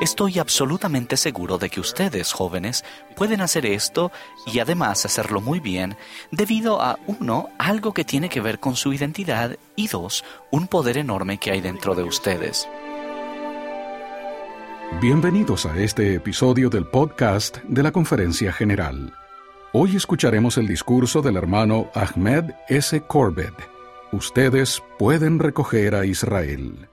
Estoy absolutamente seguro de que ustedes, jóvenes, pueden hacer esto y además hacerlo muy bien debido a, uno, algo que tiene que ver con su identidad y dos, un poder enorme que hay dentro de ustedes. Bienvenidos a este episodio del podcast de la Conferencia General. Hoy escucharemos el discurso del hermano Ahmed S. Corbett. Ustedes pueden recoger a Israel.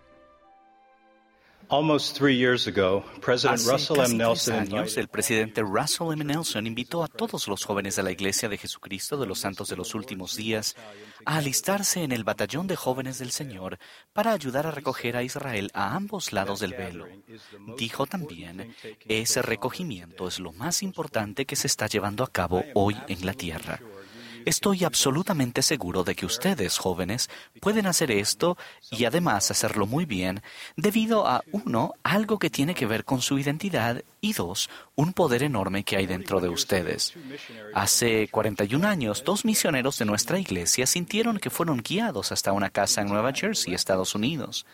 Hace casi tres años, el presidente Russell M. Nelson invitó a todos los jóvenes de la Iglesia de Jesucristo de los Santos de los Últimos Días a alistarse en el Batallón de Jóvenes del Señor para ayudar a recoger a Israel a ambos lados del velo. Dijo también, ese recogimiento es lo más importante que se está llevando a cabo hoy en la tierra. Estoy absolutamente seguro de que ustedes, jóvenes, pueden hacer esto y además hacerlo muy bien debido a, uno, algo que tiene que ver con su identidad y dos, un poder enorme que hay dentro de ustedes. Hace 41 años, dos misioneros de nuestra iglesia sintieron que fueron guiados hasta una casa en Nueva Jersey, Estados Unidos.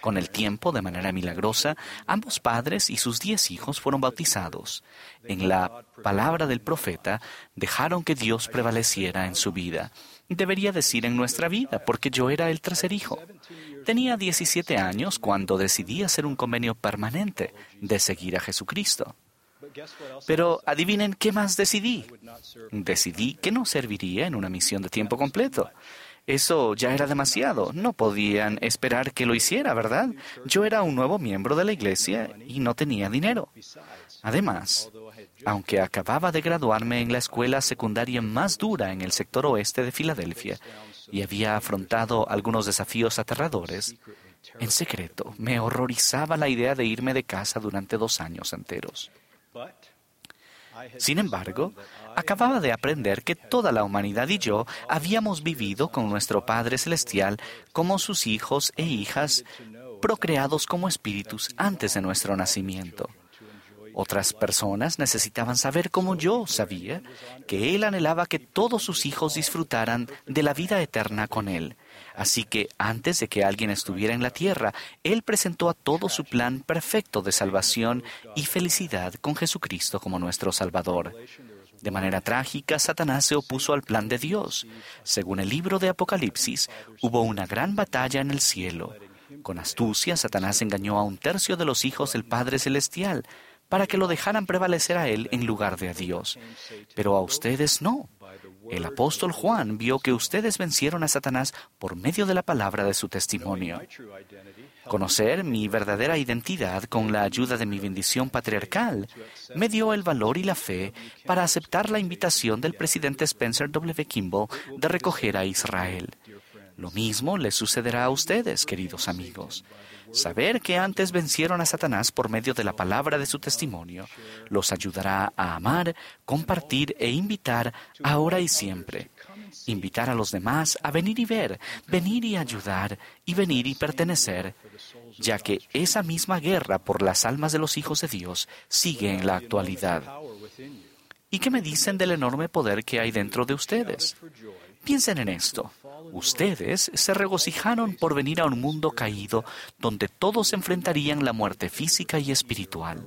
Con el tiempo, de manera milagrosa, ambos padres y sus diez hijos fueron bautizados. En la palabra del profeta, dejaron que Dios prevaleciera en su vida. Debería decir en nuestra vida, porque yo era el tercer hijo. Tenía 17 años cuando decidí hacer un convenio permanente de seguir a Jesucristo. Pero adivinen qué más decidí. Decidí que no serviría en una misión de tiempo completo. Eso ya era demasiado. No podían esperar que lo hiciera, ¿verdad? Yo era un nuevo miembro de la iglesia y no tenía dinero. Además, aunque acababa de graduarme en la escuela secundaria más dura en el sector oeste de Filadelfia y había afrontado algunos desafíos aterradores, en secreto me horrorizaba la idea de irme de casa durante dos años enteros. Sin embargo, acababa de aprender que toda la humanidad y yo habíamos vivido con nuestro Padre Celestial como sus hijos e hijas, procreados como espíritus antes de nuestro nacimiento. Otras personas necesitaban saber como yo sabía que Él anhelaba que todos sus hijos disfrutaran de la vida eterna con Él. Así que antes de que alguien estuviera en la tierra, Él presentó a todos su plan perfecto de salvación y felicidad con Jesucristo como nuestro Salvador. De manera trágica, Satanás se opuso al plan de Dios. Según el libro de Apocalipsis, hubo una gran batalla en el cielo. Con astucia, Satanás engañó a un tercio de los hijos del Padre Celestial para que lo dejaran prevalecer a él en lugar de a Dios. Pero a ustedes no. El apóstol Juan vio que ustedes vencieron a Satanás por medio de la palabra de su testimonio. Conocer mi verdadera identidad con la ayuda de mi bendición patriarcal me dio el valor y la fe para aceptar la invitación del presidente Spencer W. Kimball de recoger a Israel. Lo mismo les sucederá a ustedes, queridos amigos. Saber que antes vencieron a Satanás por medio de la palabra de su testimonio los ayudará a amar, compartir e invitar ahora y siempre. Invitar a los demás a venir y ver, venir y ayudar, y venir y pertenecer, ya que esa misma guerra por las almas de los hijos de Dios sigue en la actualidad. ¿Y qué me dicen del enorme poder que hay dentro de ustedes? Piensen en esto. Ustedes se regocijaron por venir a un mundo caído donde todos enfrentarían la muerte física y espiritual.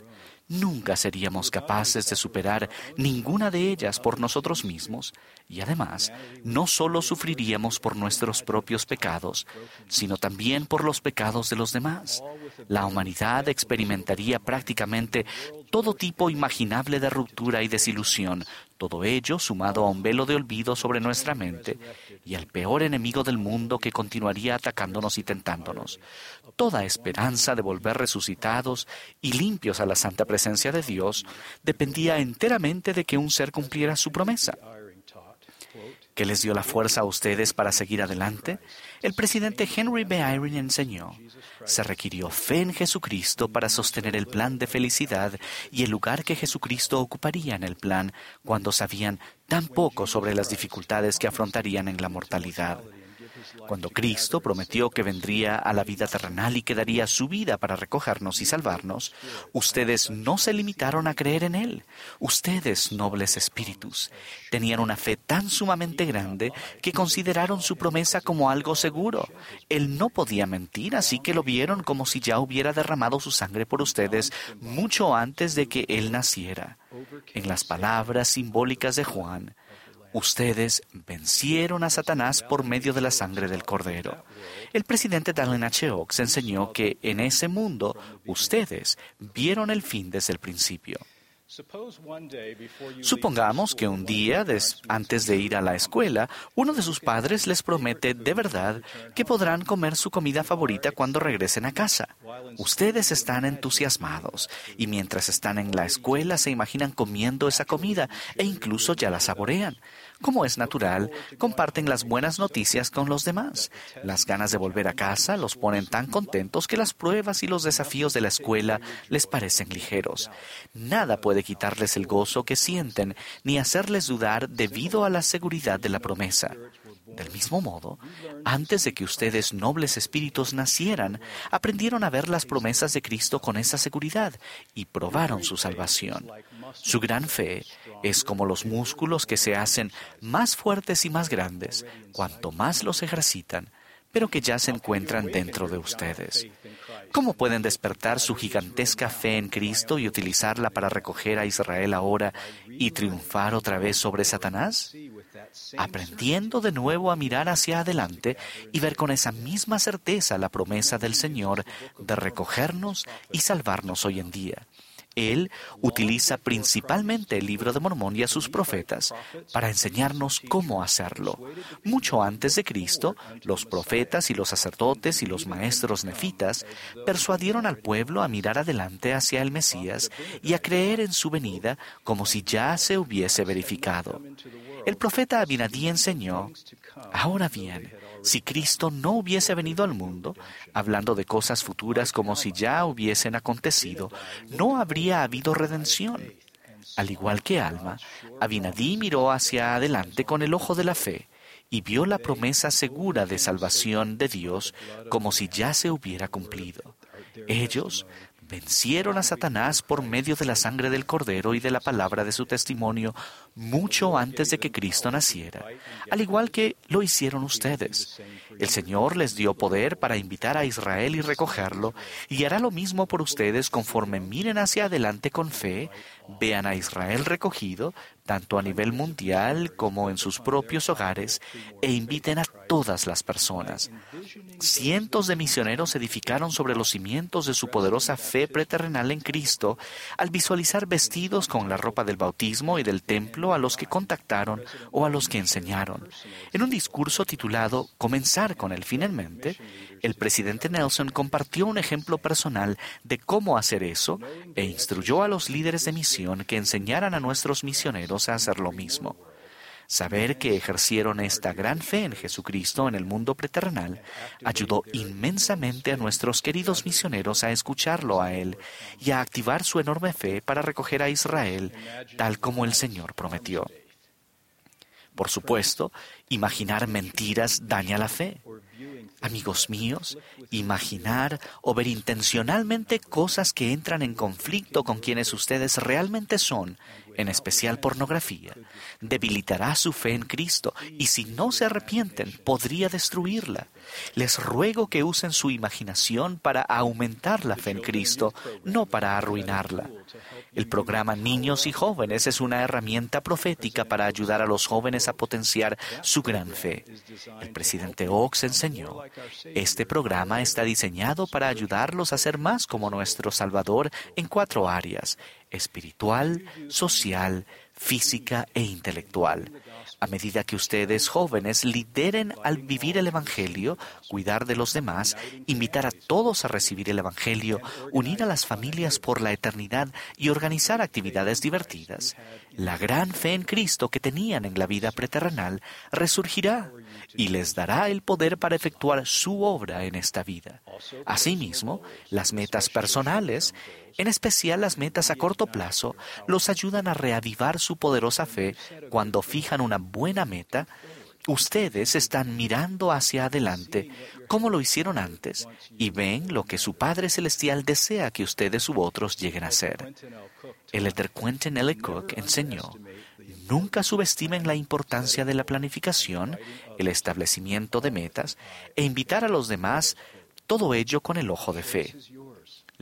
Nunca seríamos capaces de superar ninguna de ellas por nosotros mismos y además no solo sufriríamos por nuestros propios pecados, sino también por los pecados de los demás. La humanidad experimentaría prácticamente todo tipo imaginable de ruptura y desilusión, todo ello sumado a un velo de olvido sobre nuestra mente y al peor enemigo del mundo que continuaría atacándonos y tentándonos. Toda esperanza de volver resucitados y limpios a la santa presencia de Dios dependía enteramente de que un ser cumpliera su promesa. ¿Qué les dio la fuerza a ustedes para seguir adelante? El presidente Henry B. Eyring enseñó, se requirió fe en Jesucristo para sostener el plan de felicidad y el lugar que Jesucristo ocuparía en el plan cuando sabían tan poco sobre las dificultades que afrontarían en la mortalidad. Cuando Cristo prometió que vendría a la vida terrenal y que daría su vida para recogernos y salvarnos, ustedes no se limitaron a creer en Él. Ustedes, nobles espíritus, tenían una fe tan sumamente grande que consideraron su promesa como algo seguro. Él no podía mentir, así que lo vieron como si ya hubiera derramado su sangre por ustedes mucho antes de que Él naciera. En las palabras simbólicas de Juan, Ustedes vencieron a Satanás por medio de la sangre del Cordero. El presidente Dallin H. Oaks enseñó que en ese mundo ustedes vieron el fin desde el principio. Supongamos que un día, antes de ir a la escuela, uno de sus padres les promete de verdad que podrán comer su comida favorita cuando regresen a casa. Ustedes están entusiasmados y mientras están en la escuela se imaginan comiendo esa comida e incluso ya la saborean. Como es natural, comparten las buenas noticias con los demás. Las ganas de volver a casa los ponen tan contentos que las pruebas y los desafíos de la escuela les parecen ligeros. Nada puede quitarles el gozo que sienten ni hacerles dudar debido a la seguridad de la promesa. Del mismo modo, antes de que ustedes nobles espíritus nacieran, aprendieron a ver las promesas de Cristo con esa seguridad y probaron su salvación. Su gran fe es como los músculos que se hacen más fuertes y más grandes cuanto más los ejercitan, pero que ya se encuentran dentro de ustedes. ¿Cómo pueden despertar su gigantesca fe en Cristo y utilizarla para recoger a Israel ahora y triunfar otra vez sobre Satanás? Aprendiendo de nuevo a mirar hacia adelante y ver con esa misma certeza la promesa del Señor de recogernos y salvarnos hoy en día. Él utiliza principalmente el libro de Mormón y a sus profetas para enseñarnos cómo hacerlo. Mucho antes de Cristo, los profetas y los sacerdotes y los maestros nefitas persuadieron al pueblo a mirar adelante hacia el Mesías y a creer en su venida como si ya se hubiese verificado. El profeta Abinadí enseñó, ahora bien, si Cristo no hubiese venido al mundo, hablando de cosas futuras como si ya hubiesen acontecido, no habría habido redención. Al igual que Alma, Abinadí miró hacia adelante con el ojo de la fe y vio la promesa segura de salvación de Dios como si ya se hubiera cumplido. Ellos vencieron a Satanás por medio de la sangre del Cordero y de la palabra de su testimonio mucho antes de que Cristo naciera, al igual que lo hicieron ustedes. El Señor les dio poder para invitar a Israel y recogerlo, y hará lo mismo por ustedes conforme miren hacia adelante con fe, vean a Israel recogido, tanto a nivel mundial como en sus propios hogares, e inviten a todas las personas. Cientos de misioneros edificaron sobre los cimientos de su poderosa fe preterrenal en Cristo al visualizar vestidos con la ropa del bautismo y del templo a los que contactaron o a los que enseñaron. En un discurso titulado Comenzar con el fin en mente, el presidente Nelson compartió un ejemplo personal de cómo hacer eso e instruyó a los líderes de misión que enseñaran a nuestros misioneros a hacer lo mismo. Saber que ejercieron esta gran fe en Jesucristo en el mundo preterrenal ayudó inmensamente a nuestros queridos misioneros a escucharlo a Él y a activar su enorme fe para recoger a Israel tal como el Señor prometió. Por supuesto, imaginar mentiras daña la fe. Amigos míos, imaginar o ver intencionalmente cosas que entran en conflicto con quienes ustedes realmente son en especial pornografía, debilitará su fe en Cristo y si no se arrepienten podría destruirla. Les ruego que usen su imaginación para aumentar la fe en Cristo, no para arruinarla. El programa Niños y Jóvenes es una herramienta profética para ayudar a los jóvenes a potenciar su gran fe. El presidente Oaks enseñó, este programa está diseñado para ayudarlos a ser más como nuestro Salvador en cuatro áreas, espiritual, social, física e intelectual. A medida que ustedes jóvenes lideren al vivir el Evangelio, cuidar de los demás, invitar a todos a recibir el Evangelio, unir a las familias por la eternidad y organizar actividades divertidas, la gran fe en Cristo que tenían en la vida preterrenal resurgirá y les dará el poder para efectuar su obra en esta vida. Asimismo, las metas personales, en especial las metas a corto plazo, los ayudan a reavivar su poderosa fe cuando fijan una buena meta Ustedes están mirando hacia adelante como lo hicieron antes y ven lo que su Padre Celestial desea que ustedes u otros lleguen a ser. El Elder Quentin L. Cook enseñó, nunca subestimen la importancia de la planificación, el establecimiento de metas e invitar a los demás, todo ello con el ojo de fe.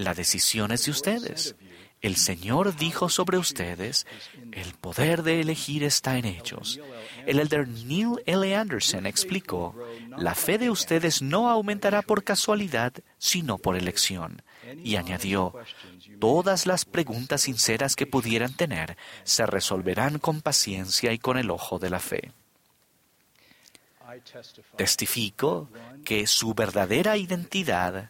La decisión es de ustedes. El Señor dijo sobre ustedes, el poder de elegir está en ellos. El elder Neil L. Anderson explicó, la fe de ustedes no aumentará por casualidad, sino por elección. Y añadió, todas las preguntas sinceras que pudieran tener se resolverán con paciencia y con el ojo de la fe. Testifico que su verdadera identidad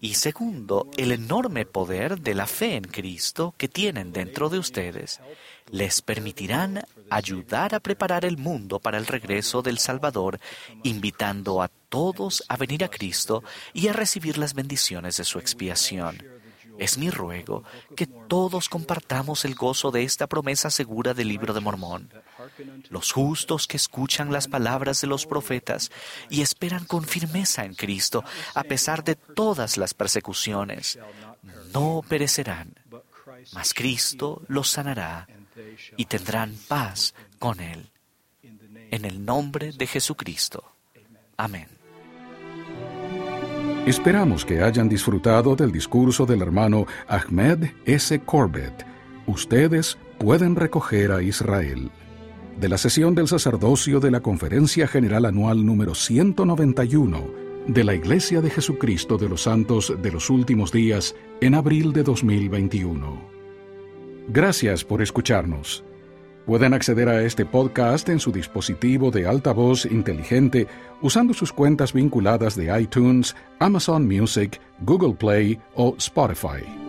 y segundo, el enorme poder de la fe en Cristo que tienen dentro de ustedes les permitirán ayudar a preparar el mundo para el regreso del Salvador, invitando a todos a venir a Cristo y a recibir las bendiciones de su expiación. Es mi ruego que todos compartamos el gozo de esta promesa segura del libro de Mormón. Los justos que escuchan las palabras de los profetas y esperan con firmeza en Cristo, a pesar de todas las persecuciones, no perecerán, mas Cristo los sanará y tendrán paz con Él. En el nombre de Jesucristo. Amén. Esperamos que hayan disfrutado del discurso del hermano Ahmed S. Corbett. Ustedes pueden recoger a Israel. De la sesión del sacerdocio de la Conferencia General Anual número 191 de la Iglesia de Jesucristo de los Santos de los Últimos Días en abril de 2021. Gracias por escucharnos. Pueden acceder a este podcast en su dispositivo de altavoz inteligente usando sus cuentas vinculadas de iTunes, Amazon Music, Google Play o Spotify.